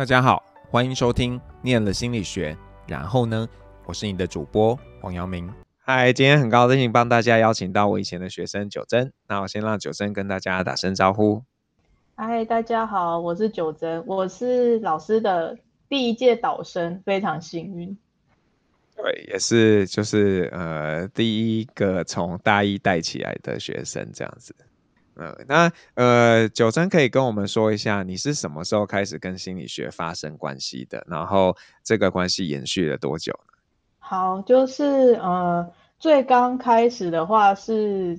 大家好，欢迎收听《念了心理学》，然后呢，我是你的主播黄阳明。嗨，今天很高兴帮大家邀请到我以前的学生九珍。那我先让九珍跟大家打声招呼。嗨，大家好，我是九珍，我是老师的第一届导生，非常幸运。对，也是就是呃第一个从大一带起来的学生这样子。嗯，那呃九珍可以跟我们说一下，你是什么时候开始跟心理学发生关系的？然后这个关系延续了多久呢？好，就是呃。最刚开始的话是，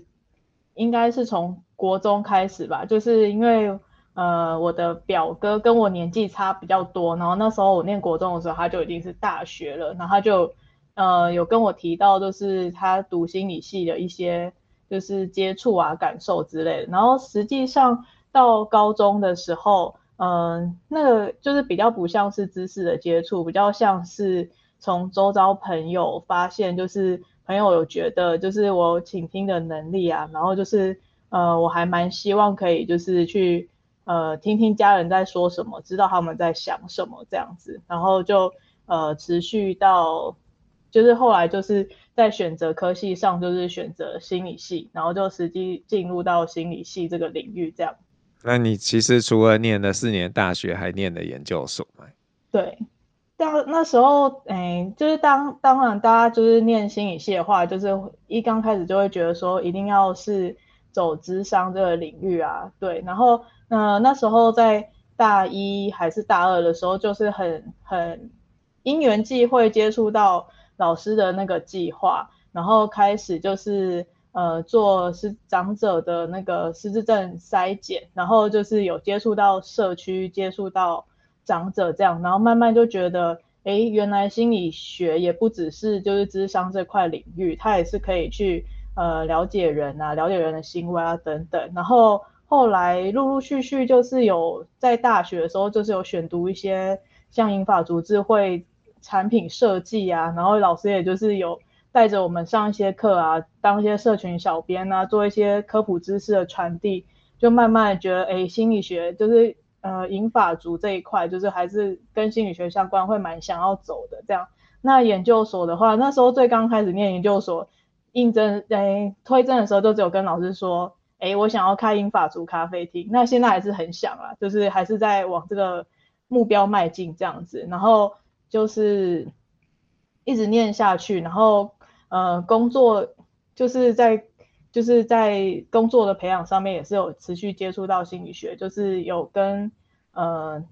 应该是从国中开始吧，就是因为呃我的表哥跟我年纪差比较多，然后那时候我念国中的时候他就已经是大学了，然后他就呃有跟我提到就是他读心理系的一些就是接触啊感受之类的，然后实际上到高中的时候，嗯、那个就是比较不像是知识的接触，比较像是从周遭朋友发现就是。朋友有觉得就是我倾听的能力啊，然后就是呃我还蛮希望可以就是去呃听听家人在说什么，知道他们在想什么这样子，然后就呃持续到就是后来就是在选择科系上就是选择心理系，然后就实际进入到心理系这个领域这样。那你其实除了念了四年大学，还念了研究所吗？对。当那时候，哎，就是当当然，大家就是念心理系的话，就是一刚开始就会觉得说，一定要是走智商这个领域啊，对。然后，呃，那时候在大一还是大二的时候，就是很很因缘际会接触到老师的那个计划，然后开始就是呃做是长者的那个失智症筛检，然后就是有接触到社区，接触到。长者这样，然后慢慢就觉得，哎，原来心理学也不只是就是智商这块领域，它也是可以去呃了解人啊，了解人的行为啊等等。然后后来陆陆续续就是有在大学的时候，就是有选读一些像英法族智慧产品设计啊，然后老师也就是有带着我们上一些课啊，当一些社群小编啊，做一些科普知识的传递，就慢慢觉得，哎，心理学就是。呃，银发族这一块就是还是跟心理学相关，会蛮想要走的这样。那研究所的话，那时候最刚开始念研究所，应征诶推甄的时候，就只有跟老师说，诶我想要开英法族咖啡厅。那现在还是很想啊，就是还是在往这个目标迈进这样子。然后就是一直念下去，然后呃工作就是在。就是在工作的培养上面也是有持续接触到心理学，就是有跟呃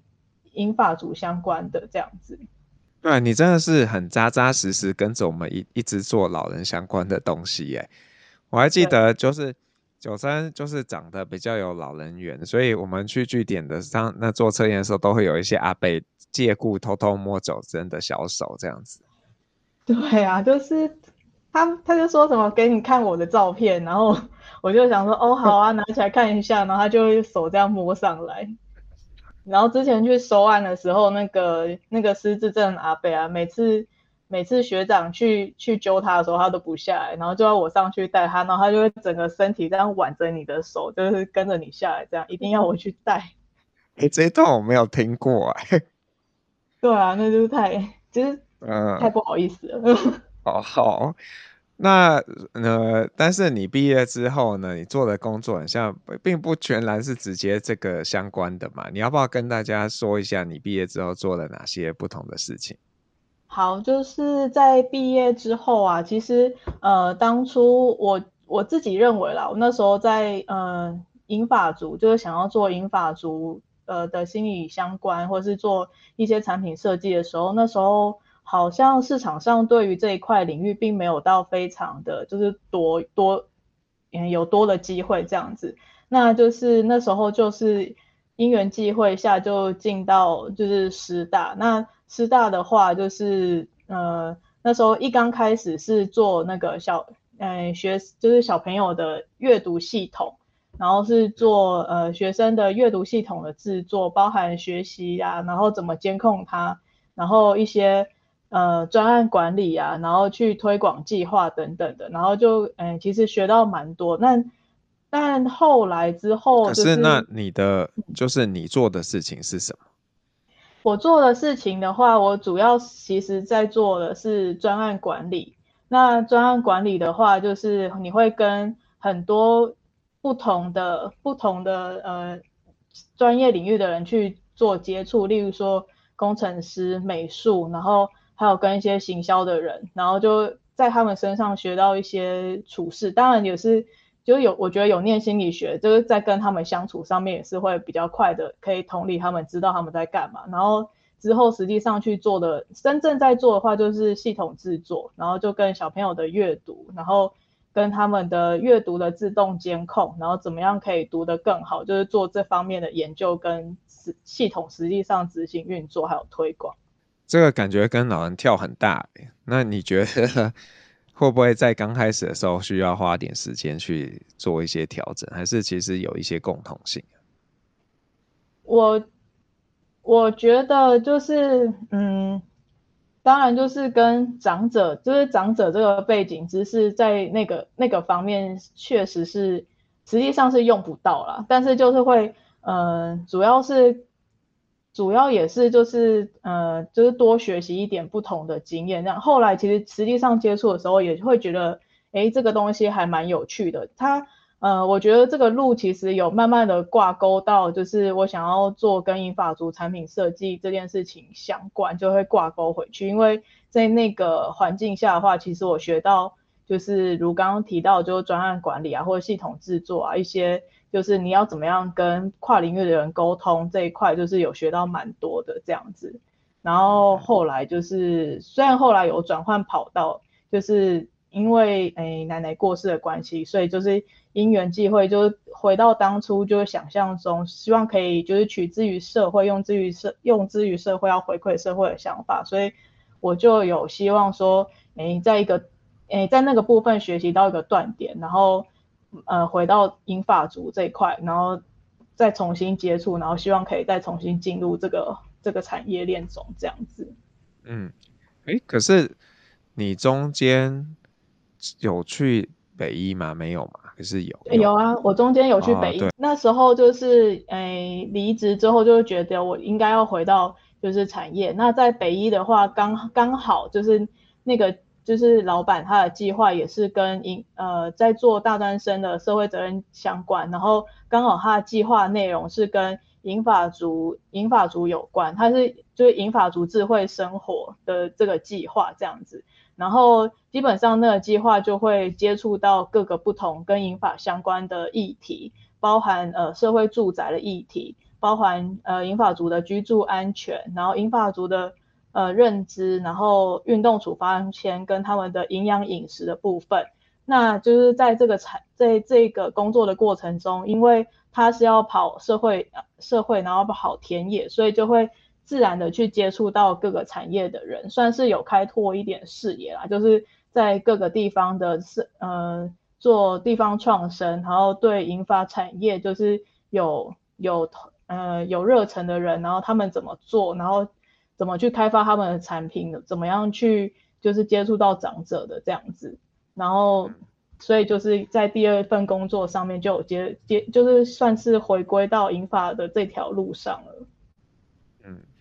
银发族相关的这样子。对，你真的是很扎扎实实跟着我们一一直做老人相关的东西耶。我还记得就是九三就是长得比较有老人缘，所以我们去据点的上那做测验的时候，都会有一些阿伯借故偷偷摸走真的小手这样子。对啊，就是。他他就说什么给你看我的照片，然后我就想说哦好啊，拿起来看一下，然后他就手这样摸上来。然后之前去收案的时候，那个那个失智症阿北啊，每次每次学长去去揪他的时候，他都不下来，然后就要我上去带他，然后他就会整个身体这样挽着你的手，就是跟着你下来，这样一定要我去带。哎、欸，这一段我没有听过哎、欸。对啊，那就是太就是嗯太不好意思了。嗯 哦，好，那呃，但是你毕业之后呢，你做的工作好像并不全然是直接这个相关的嘛，你要不要跟大家说一下你毕业之后做了哪些不同的事情？好，就是在毕业之后啊，其实呃，当初我我自己认为啦，我那时候在呃银发族，就是想要做银发族呃的心理相关，或是做一些产品设计的时候，那时候。好像市场上对于这一块领域并没有到非常的就是多多，嗯，有多的机会这样子。那就是那时候就是因缘际会下就进到就是师大。那师大的话就是呃那时候一刚开始是做那个小嗯学就是小朋友的阅读系统，然后是做呃学生的阅读系统的制作，包含学习啊，然后怎么监控它，然后一些。呃，专案管理啊，然后去推广计划等等的，然后就，嗯、欸，其实学到蛮多。那但后来之后、就是，可是那你的就是你做的事情是什么？我做的事情的话，我主要其实在做的是专案管理。那专案管理的话，就是你会跟很多不同的、不同的呃专业领域的人去做接触，例如说工程师、美术，然后还有跟一些行销的人，然后就在他们身上学到一些处事。当然也是。就有，我觉得有念心理学，就是在跟他们相处上面也是会比较快的，可以同理他们，知道他们在干嘛。然后之后实际上去做的，真正在做的话就是系统制作，然后就跟小朋友的阅读，然后跟他们的阅读的自动监控，然后怎么样可以读得更好，就是做这方面的研究跟系系统实际上执行运作还有推广。这个感觉跟老人跳很大，那你觉得？会不会在刚开始的时候需要花点时间去做一些调整，还是其实有一些共同性？我我觉得就是，嗯，当然就是跟长者，就是长者这个背景知识在那个那个方面确实是实际上是用不到啦，但是就是会，嗯、呃，主要是。主要也是就是呃，就是多学习一点不同的经验。这样后来其实实际上接触的时候，也会觉得，诶，这个东西还蛮有趣的。它呃，我觉得这个路其实有慢慢的挂钩到，就是我想要做跟银发族产品设计这件事情相关，就会挂钩回去。因为在那个环境下的话，其实我学到就是如刚刚提到，就是专案管理啊，或者系统制作啊一些。就是你要怎么样跟跨领域的人沟通这一块，就是有学到蛮多的这样子。然后后来就是，虽然后来有转换跑道，就是因为诶奶奶过世的关系，所以就是因缘际会，就是回到当初就是想象中，希望可以就是取之于社会，用之于社，用之于社会，要回馈社会的想法。所以我就有希望说，诶，在一个诶在那个部分学习到一个断点，然后。呃，回到银发族这一块，然后再重新接触，然后希望可以再重新进入这个这个产业链中这样子。嗯，诶，可是你中间有去北医吗？没有吗？可是有。有啊，我中间有去北医，哦，那时候就是诶离职之后就觉得我应该要回到就是产业。那在北医的话，刚刚好就是那个。就是老板他的计划也是跟银呃在做大专生的社会责任相关，然后刚好他的计划内容是跟银发族银发族有关，他是就是银发族智慧生活的这个计划这样子，然后基本上那个计划就会接触到各个不同跟银发相关的议题，包含呃社会住宅的议题，包含呃银发族的居住安全，然后银发族的。呃，认知，然后运动处方签跟他们的营养饮食的部分，那就是在这个产在这个工作的过程中，因为他是要跑社会社会，然后跑田野，所以就会自然的去接触到各个产业的人，算是有开拓一点视野啦。就是在各个地方的是呃做地方创生，然后对银发产业就是有有呃有热忱的人，然后他们怎么做，然后。怎么去开发他们的产品？怎么样去就是接触到长者的这样子？然后，所以就是在第二份工作上面就有接接，就是算是回归到银发的这条路上了。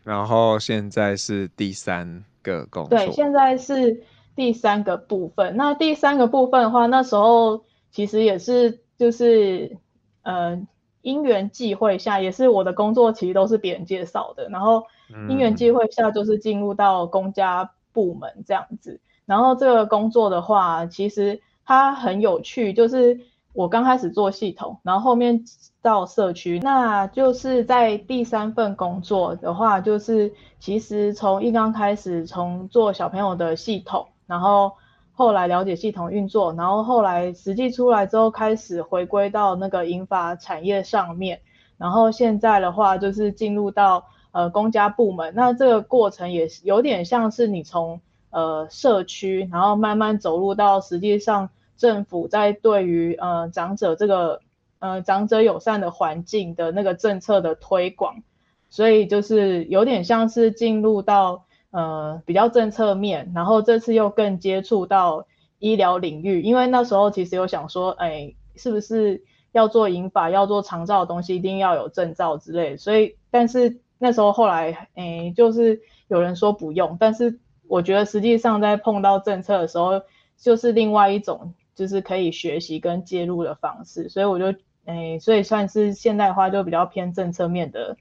嗯，然后现在是第三个工作。对，现在是第三个部分。那第三个部分的话，那时候其实也是就是呃因缘际会下，也是我的工作其实都是别人介绍的，然后。因缘际会下，就是进入到公家部门这样子。然后这个工作的话，其实它很有趣，就是我刚开始做系统，然后后面到社区，那就是在第三份工作的话，就是其实从一刚开始，从做小朋友的系统，然后后来了解系统运作，然后后来实际出来之后，开始回归到那个银发产业上面，然后现在的话就是进入到。呃，公家部门，那这个过程也有点像是你从呃社区，然后慢慢走入到实际上政府在对于呃长者这个呃长者友善的环境的那个政策的推广，所以就是有点像是进入到呃比较政策面，然后这次又更接触到医疗领域，因为那时候其实有想说，哎，是不是要做引法，要做长照的东西，一定要有证照之类，所以但是。那时候后来，哎、就是有人说不用，但是我觉得实际上在碰到政策的时候，就是另外一种就是可以学习跟介入的方式，所以我就，诶、欸，所以算是现代化就比较偏政策面的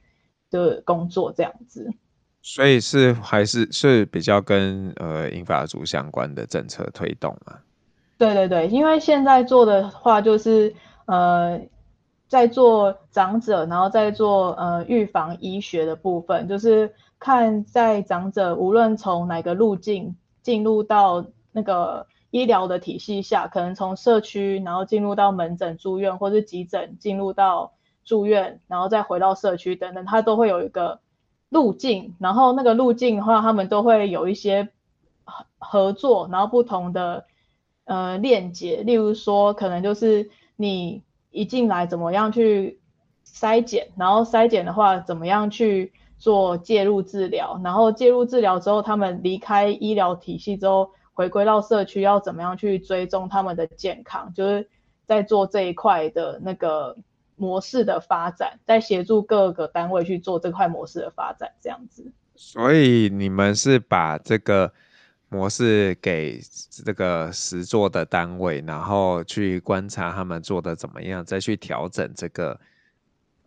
的工作这样子。所以是还是是比较跟呃英法族相关的政策推动嘛？对对对，因为现在做的话就是呃。在做长者，然后在做呃预防医学的部分，就是看在长者无论从哪个路径进入到那个医疗的体系下，可能从社区，然后进入到门诊住院，或是急诊进入到住院，然后再回到社区等等，它都会有一个路径。然后那个路径的话，他们都会有一些合合作，然后不同的呃链接，例如说可能就是你。一进来怎么样去筛检，然后筛检的话怎么样去做介入治疗，然后介入治疗之后，他们离开医疗体系之后回归到社区，要怎么样去追踪他们的健康，就是在做这一块的那个模式的发展，在协助各个单位去做这块模式的发展，这样子。所以你们是把这个。模式给这个实做的单位，然后去观察他们做的怎么样，再去调整这个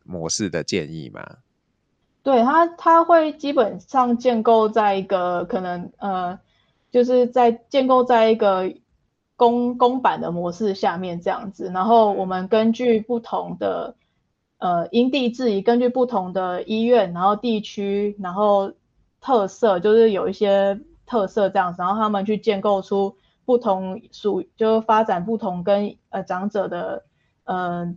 模式的建议吗？对，他，他会基本上建构在一个可能呃，就是在建构在一个公公版的模式下面这样子，然后我们根据不同的呃因地制宜，根据不同的医院，然后地区，然后特色，就是有一些。特色这样子，然后他们去建构出不同属，就是发展不同跟呃长者的呃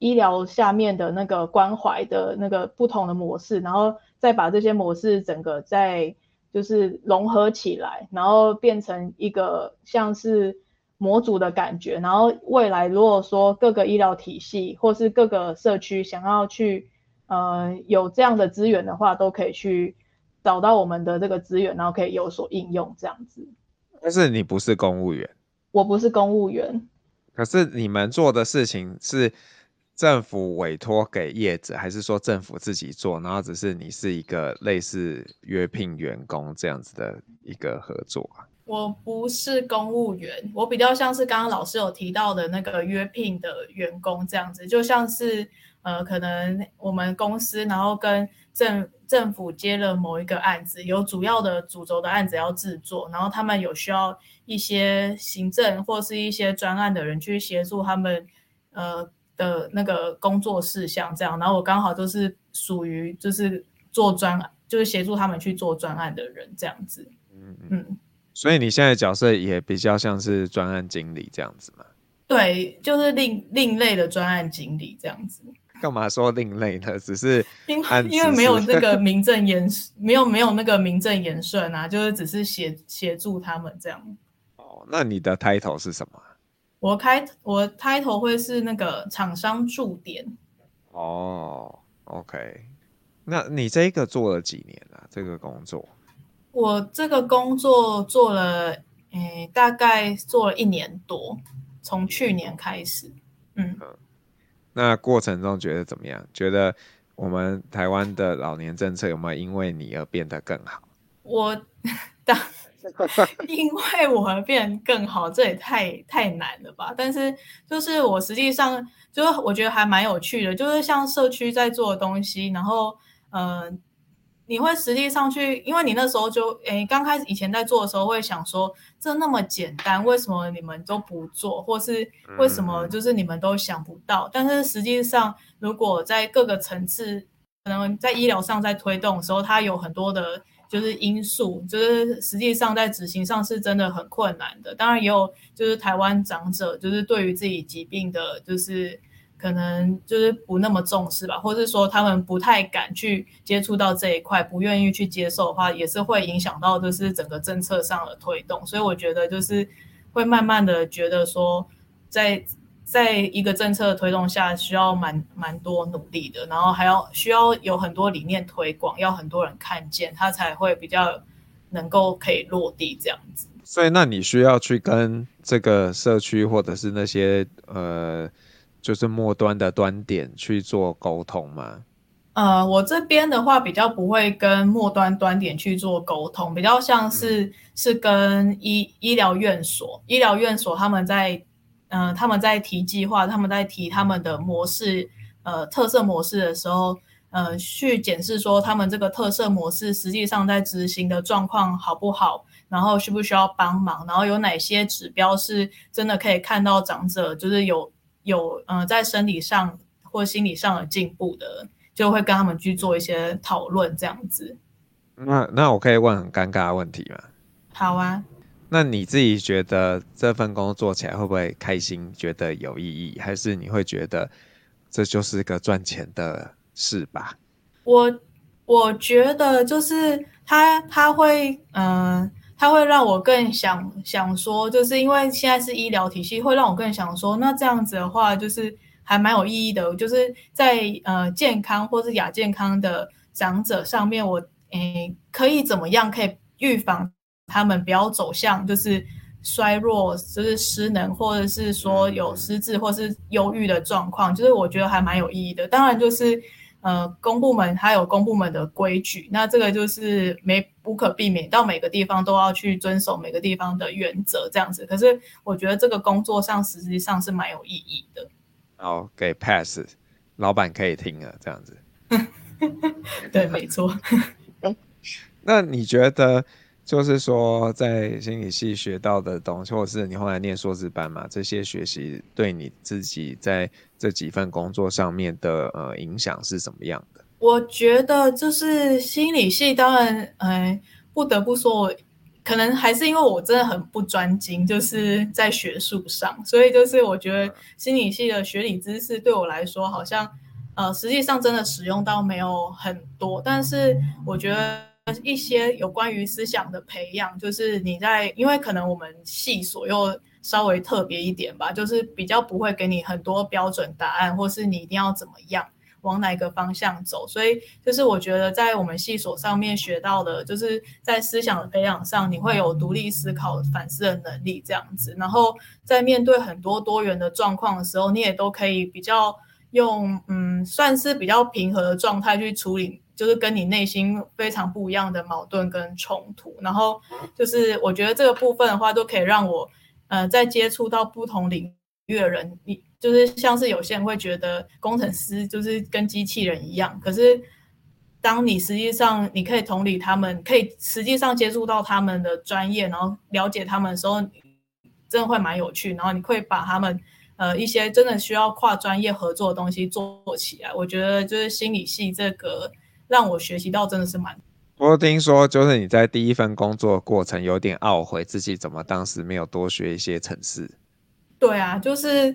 医疗下面的那个关怀的那个不同的模式，然后再把这些模式整个再就是融合起来，然后变成一个像是模组的感觉。然后未来如果说各个医疗体系或是各个社区想要去呃有这样的资源的话，都可以去。找到我们的这个资源，然后可以有所应用，这样子。但是你不是公务员，我不是公务员。可是你们做的事情是政府委托给业者，还是说政府自己做？然后只是你是一个类似约聘员工这样子的一个合作啊？我不是公务员，我比较像是刚刚老师有提到的那个约聘的员工这样子，就像是呃，可能我们公司然后跟政政府接了某一个案子，有主要的主轴的案子要制作，然后他们有需要一些行政或是一些专案的人去协助他们，呃的那个工作事项这样，然后我刚好就是属于就是做专案，就是协助他们去做专案的人这样子。嗯嗯。所以你现在的角色也比较像是专案经理这样子吗？对，就是另另类的专案经理这样子。干嘛说另类呢？只是 因为因为没有那个名正言，没有没有那个名正言顺啊，就是只是协协助他们这样。哦，那你的 title 是什么？我开我 title 会是那个厂商驻点。哦，OK，那你这个做了几年了？这个工作？我这个工作做了，诶，大概做了一年多，从去年开始，嗯。嗯那过程中觉得怎么样？觉得我们台湾的老年政策有没有因为你而变得更好？我当 因为我而变更好，这也太太难了吧？但是就是我实际上就是我觉得还蛮有趣的，就是像社区在做的东西，然后嗯。呃你会实际上去，因为你那时候就诶，刚开始以前在做的时候会想说，这那么简单，为什么你们都不做，或是为什么就是你们都想不到？但是实际上，如果在各个层次，可能在医疗上在推动的时候，它有很多的，就是因素，就是实际上在执行上是真的很困难的。当然也有，就是台湾长者，就是对于自己疾病的，就是。可能就是不那么重视吧，或是说他们不太敢去接触到这一块，不愿意去接受的话，也是会影响到就是整个政策上的推动。所以我觉得就是会慢慢的觉得说在，在在一个政策的推动下，需要蛮蛮多努力的，然后还要需要有很多理念推广，要很多人看见，它才会比较能够可以落地这样子。所以那你需要去跟这个社区或者是那些呃。就是末端的端点去做沟通吗？呃，我这边的话比较不会跟末端端点去做沟通，比较像是、嗯、是跟医医疗院所、医疗院所他们在，嗯、呃，他们在提计划，他们在提他们的模式，呃，特色模式的时候，呃，去检视说他们这个特色模式实际上在执行的状况好不好，然后需不需要帮忙，然后有哪些指标是真的可以看到长者就是有有呃在生理上或心理上的进步的。就会跟他们去做一些讨论，这样子。那那我可以问很尴尬的问题吗？好啊。那你自己觉得这份工作做起来会不会开心？觉得有意义，还是你会觉得这就是个赚钱的事吧？我我觉得就是他他会嗯、呃，他会让我更想想说，就是因为现在是医疗体系，会让我更想说，那这样子的话就是。还蛮有意义的，就是在呃健康或是亚健康的长者上面，我诶可以怎么样可以预防他们不要走向就是衰弱，就是失能，或者是说有失智或是忧郁的状况，就是我觉得还蛮有意义的。当然就是呃公部门它有公部门的规矩，那这个就是没无可避免，到每个地方都要去遵守每个地方的原则这样子。可是我觉得这个工作上实际上是蛮有意义的。好，给 pass，老板可以听了，这样子。对，没错。那你觉得，就是说，在心理系学到的东西，或者是你后来念硕士班嘛，这些学习对你自己在这几份工作上面的呃影响是什么样的？我觉得，就是心理系，当然，哎，不得不说。可能还是因为我真的很不专精，就是在学术上，所以就是我觉得心理系的学理知识对我来说，好像呃实际上真的使用到没有很多。但是我觉得一些有关于思想的培养，就是你在，因为可能我们系所又稍微特别一点吧，就是比较不会给你很多标准答案，或是你一定要怎么样。往哪个方向走？所以就是我觉得在我们系所上面学到的，就是在思想的培养上，你会有独立思考、反思的能力这样子。然后在面对很多多元的状况的时候，你也都可以比较用嗯，算是比较平和的状态去处理，就是跟你内心非常不一样的矛盾跟冲突。然后就是我觉得这个部分的话，都可以让我呃，在接触到不同领域的人，你。就是像是有些人会觉得工程师就是跟机器人一样，可是当你实际上你可以同理他们，可以实际上接触到他们的专业，然后了解他们的时候，真的会蛮有趣。然后你会把他们呃一些真的需要跨专业合作的东西做起来。我觉得就是心理系这个让我学习到真的是蛮。我听说就是你在第一份工作过程有点懊悔自己怎么当时没有多学一些程式。对啊，就是。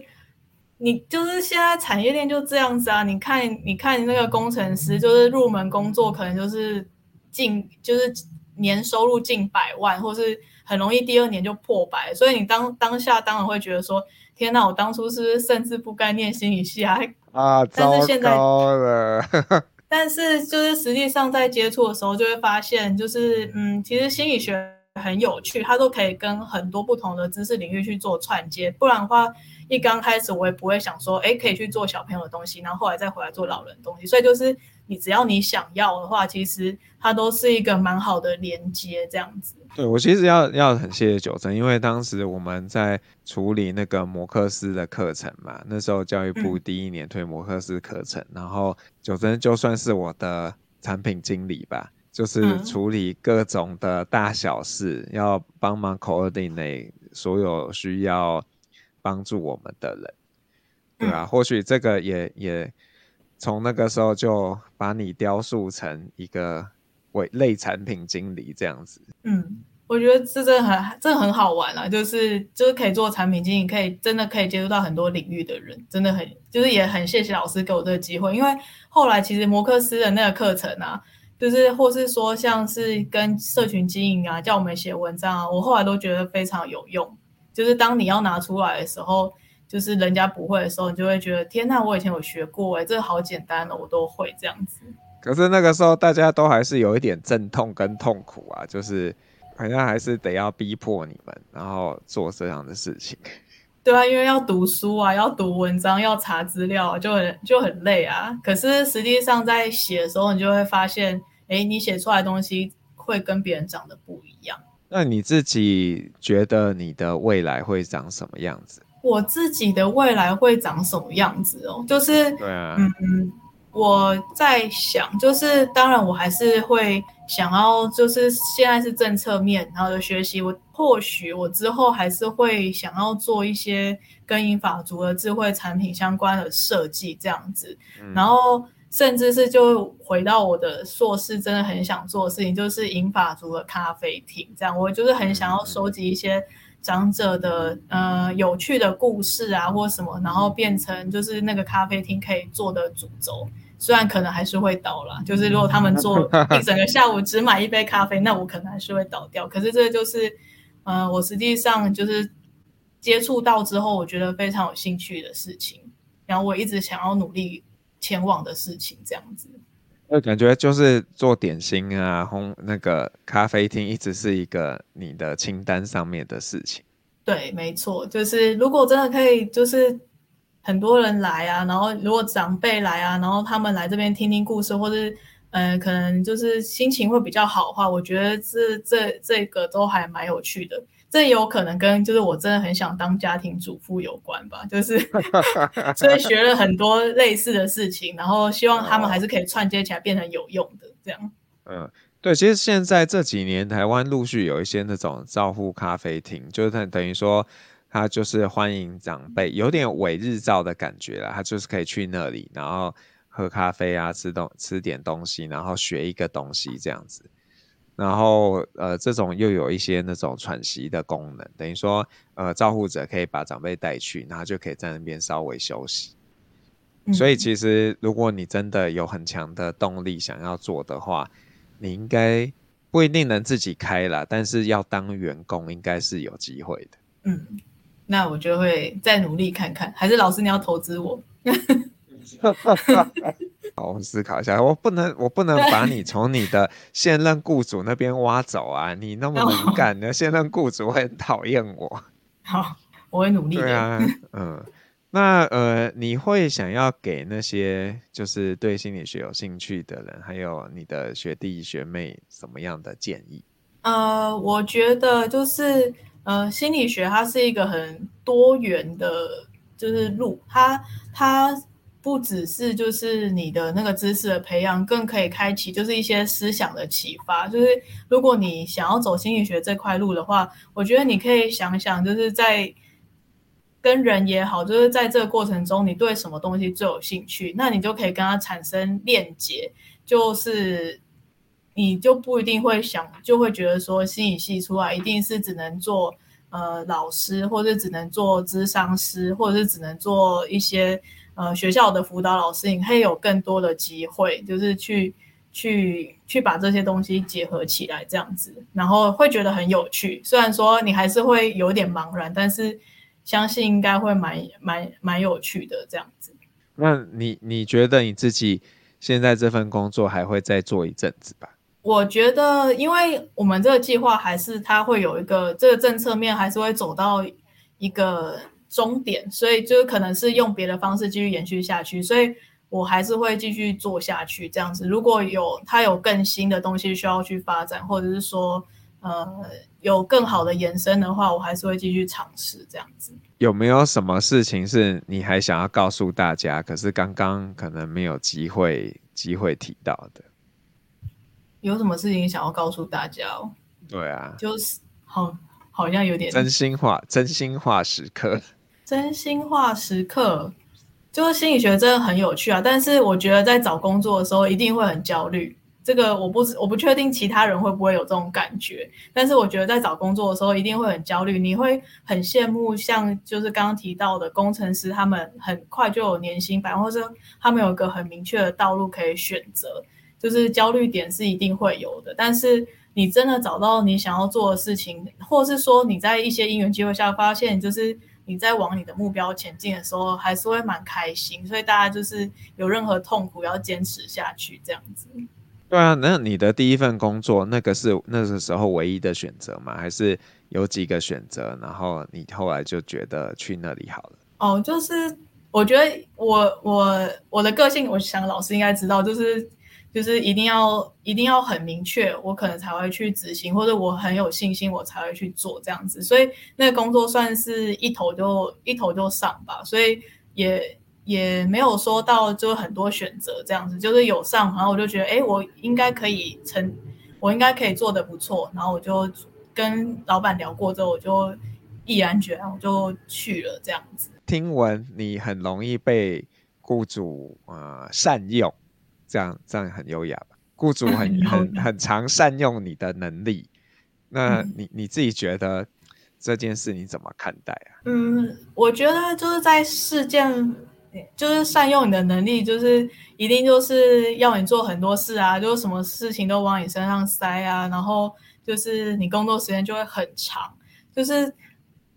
你就是现在产业链就这样子啊！你看，你看那个工程师，就是入门工作可能就是近，就是年收入近百万，或是很容易第二年就破百。所以你当当下当然会觉得说：天哪，我当初是不是甚至不该念心理系啊？啊，但是现在。但是就是实际上在接触的时候，就会发现，就是嗯，其实心理学很有趣，它都可以跟很多不同的知识领域去做串接，不然的话。一刚开始我也不会想说，哎，可以去做小朋友的东西，然后后来再回来做老人的东西。所以就是你只要你想要的话，其实它都是一个蛮好的连接，这样子。对，我其实要要很谢谢九真，因为当时我们在处理那个摩克斯的课程嘛，那时候教育部第一年推摩克斯课程，嗯、然后九真就算是我的产品经理吧，就是处理各种的大小事，嗯、要帮忙 coordinate 所有需要。帮助我们的人，对啊，嗯、或许这个也也从那个时候就把你雕塑成一个为类产品经理这样子。嗯，我觉得这真的很这很好玩啊，就是就是可以做产品经理，可以真的可以接触到很多领域的人，真的很就是也很谢谢老师给我这个机会，因为后来其实摩克斯的那个课程啊，就是或是说像是跟社群经营啊，叫我们写文章啊，我后来都觉得非常有用。就是当你要拿出来的时候，就是人家不会的时候，你就会觉得天呐，我以前有学过哎，这个好简单的，我都会这样子。可是那个时候大家都还是有一点阵痛跟痛苦啊，就是好像还是得要逼迫你们，然后做这样的事情。对啊，因为要读书啊，要读文章，要查资料，就很就很累啊。可是实际上在写的时候，你就会发现，哎，你写出来的东西会跟别人长得不一样。那你自己觉得你的未来会长什么样子？我自己的未来会长什么样子哦？就是，对啊，嗯，我在想，就是当然我还是会想要，就是现在是政策面，然后的学习，我或许我之后还是会想要做一些跟英法族的智慧产品相关的设计这样子，嗯、然后甚至是就回到我的硕士，真的很想做的事情，就是银发族的咖啡厅，这样。我就是很想要收集一些。长者的呃有趣的故事啊，或什么，然后变成就是那个咖啡厅可以做的主轴，虽然可能还是会倒啦，就是如果他们做一整个下午只买一杯咖啡，那我可能还是会倒掉。可是这就是呃我实际上就是接触到之后，我觉得非常有兴趣的事情，然后我一直想要努力前往的事情，这样子。我感觉就是做点心啊，烘那个咖啡厅一直是一个你的清单上面的事情。对，没错，就是如果真的可以，就是很多人来啊，然后如果长辈来啊，然后他们来这边听听故事，或是嗯、呃，可能就是心情会比较好的话，我觉得这这这个都还蛮有趣的。这也有可能跟就是我真的很想当家庭主妇有关吧，就是 所以学了很多类似的事情，然后希望他们还是可以串接起来变成有用的这样。嗯，对，其实现在这几年台湾陆续有一些那种照护咖啡厅，就是等等于说他就是欢迎长辈，有点伪日照的感觉啦，他就是可以去那里，然后喝咖啡啊，吃东吃点东西，然后学一个东西这样子。然后，呃，这种又有一些那种喘息的功能，等于说，呃，照护者可以把长辈带去，然后就可以在那边稍微休息。嗯。所以，其实如果你真的有很强的动力想要做的话，你应该不一定能自己开啦，但是要当员工应该是有机会的。嗯，那我就会再努力看看，还是老师你要投资我？好，我思考一下，我不能，我不能把你从你的现任雇主那边挖走啊！你那么敏感的现任雇主会很讨厌我。好，我会努力的。对啊，嗯，那呃，你会想要给那些就是对心理学有兴趣的人，还有你的学弟学妹什么样的建议？呃，我觉得就是呃，心理学它是一个很多元的，就是路，它它。不只是就是你的那个知识的培养，更可以开启就是一些思想的启发。就是如果你想要走心理学这块路的话，我觉得你可以想想，就是在跟人也好，就是在这个过程中，你对什么东西最有兴趣，那你就可以跟他产生链接。就是你就不一定会想，就会觉得说心理系出来一定是只能做呃老师，或者只能做咨商师，或者是只能做一些。呃，学校的辅导老师，你可以有更多的机会，就是去去去把这些东西结合起来，这样子，然后会觉得很有趣。虽然说你还是会有点茫然，但是相信应该会蛮蛮蛮有趣的这样子。那你你觉得你自己现在这份工作还会再做一阵子吧？我觉得，因为我们这个计划还是它会有一个这个政策面，还是会走到一个。终点，所以就可能是用别的方式继续延续下去，所以我还是会继续做下去这样子。如果有它有更新的东西需要去发展，或者是说呃有更好的延伸的话，我还是会继续尝试这样子。有没有什么事情是你还想要告诉大家，可是刚刚可能没有机会机会提到的？有什么事情想要告诉大家哦？对啊，就是好，好像有点真心话，真心话时刻。真心话时刻，就是心理学真的很有趣啊！但是我觉得在找工作的时候一定会很焦虑。这个我不我不确定其他人会不会有这种感觉，但是我觉得在找工作的时候一定会很焦虑。你会很羡慕像就是刚刚提到的工程师，他们很快就有年薪百万，或者他们有一个很明确的道路可以选择。就是焦虑点是一定会有的，但是你真的找到你想要做的事情，或是说你在一些因缘机会下发现，就是。你在往你的目标前进的时候，还是会蛮开心，所以大家就是有任何痛苦要坚持下去这样子。对啊，那你的第一份工作，那个是那个时候唯一的选择吗？还是有几个选择，然后你后来就觉得去那里好了？哦，就是我觉得我我我的个性，我想老师应该知道，就是就是一定要一定要很明确，我可能才会去执行，或者我很有信心，我才会去做这样子。所以那个工作算是一头就一头就上吧，所以也。也没有说到就很多选择这样子，就是有上，然后我就觉得，哎，我应该可以成，我应该可以做的不错，然后我就跟老板聊过之后，我就毅然决然，我就去了这样子。听闻你很容易被雇主啊、呃、善用，这样这样很优雅吧？雇主很 很很常善用你的能力，那你、嗯、你自己觉得这件事你怎么看待啊？嗯，我觉得就是在事件。就是善用你的能力，就是一定就是要你做很多事啊，就是什么事情都往你身上塞啊，然后就是你工作时间就会很长。就是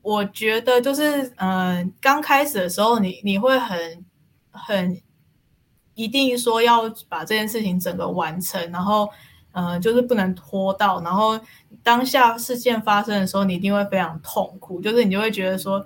我觉得就是嗯、呃，刚开始的时候你你会很很一定说要把这件事情整个完成，然后嗯、就是不能拖到，然后当下事件发生的时候，你一定会非常痛苦，就是你就会觉得说。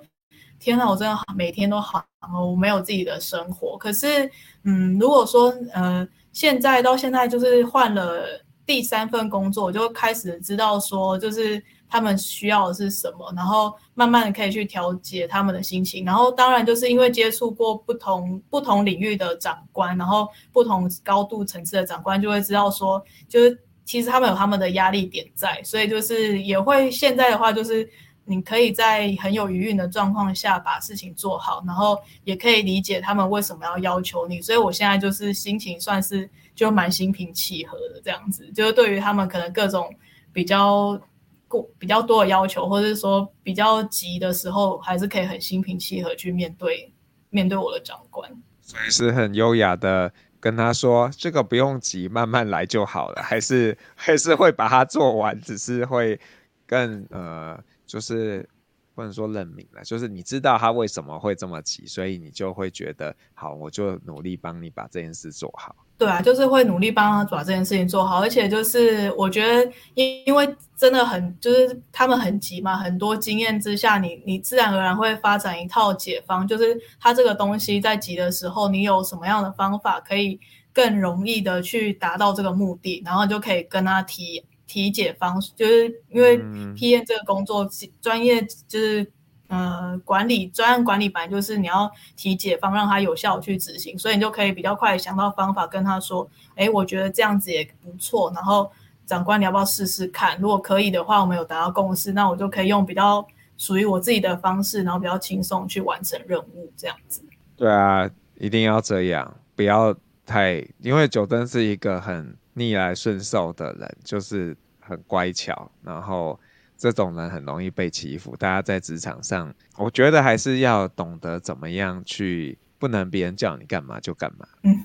天哪，我真的每天都好然后，我没有自己的生活。可是，嗯，如果说，呃，现在到现在就是换了第三份工作，我就开始知道说，就是他们需要的是什么，然后慢慢的可以去调节他们的心情。然后，当然就是因为接触过不同不同领域的长官，然后不同高度层次的长官，就会知道说，就是其实他们有他们的压力点在，所以就是也会现在的话就是。你可以在很有余韵的状况下把事情做好，然后也可以理解他们为什么要要求你，所以我现在就是心情算是就蛮心平气和的这样子，就是对于他们可能各种比较过比较多的要求，或者是说比较急的时候，还是可以很心平气和去面对面对我的长官，所以是很优雅的跟他说这个不用急，慢慢来就好了，还是还是会把它做完，只是会更呃。就是不能说认命了，就是你知道他为什么会这么急，所以你就会觉得好，我就努力帮你把这件事做好。对啊，就是会努力帮他把这件事情做好，而且就是我觉得，因因为真的很就是他们很急嘛，很多经验之下，你你自然而然会发展一套解方，就是他这个东西在急的时候，你有什么样的方法可以更容易的去达到这个目的，然后就可以跟他提。提解方式，就是因为 PM 这个工作专、嗯、业就是呃管理专案管理本来就是你要提解方，让他有效去执行，所以你就可以比较快想到方法跟他说，哎，我觉得这样子也不错。然后长官你要不要试试看？如果可以的话，我们有达到共识，那我就可以用比较属于我自己的方式，然后比较轻松去完成任务，这样子。对啊，一定要这样，不要太，因为九灯是一个很。逆来顺受的人就是很乖巧，然后这种人很容易被欺负。大家在职场上，我觉得还是要懂得怎么样去，不能别人叫你干嘛就干嘛。嗯，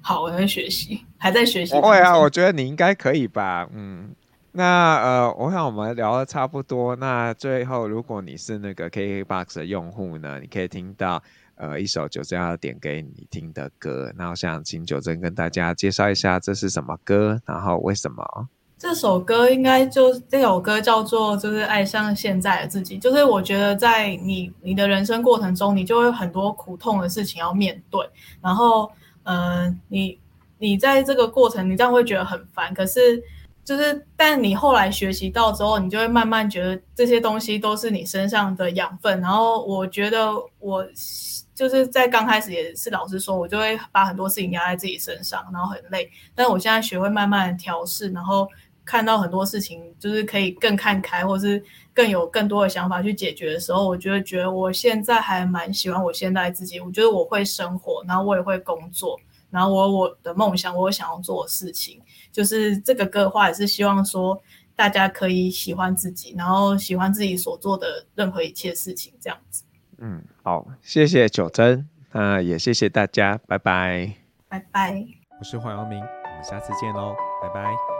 好，我在学习，还在学习。不会啊，我觉得你应该可以吧。嗯，那呃，我想我们聊的差不多。那最后，如果你是那个 KKBOX 的用户呢，你可以听到。呃，一首九针要点给你听的歌，那我想请九针跟大家介绍一下这是什么歌，然后为什么？这首歌应该就这首歌叫做就是爱上现在的自己，就是我觉得在你你的人生过程中，你就会有很多苦痛的事情要面对，然后嗯、呃，你你在这个过程，你这样会觉得很烦，可是。就是，但你后来学习到之后，你就会慢慢觉得这些东西都是你身上的养分。然后我觉得我就是在刚开始也是老实说，我就会把很多事情压在自己身上，然后很累。但我现在学会慢慢调试，然后看到很多事情就是可以更看开，或是更有更多的想法去解决的时候，我觉得觉得我现在还蛮喜欢我现在自己。我觉得我会生活，然后我也会工作，然后我有我的梦想，我有想要做的事情。就是这个歌的话，也是希望说大家可以喜欢自己，然后喜欢自己所做的任何一切事情，这样子。嗯，好，谢谢九珍，那也谢谢大家，拜拜，拜拜。我是黄耀明，我们下次见喽，拜拜。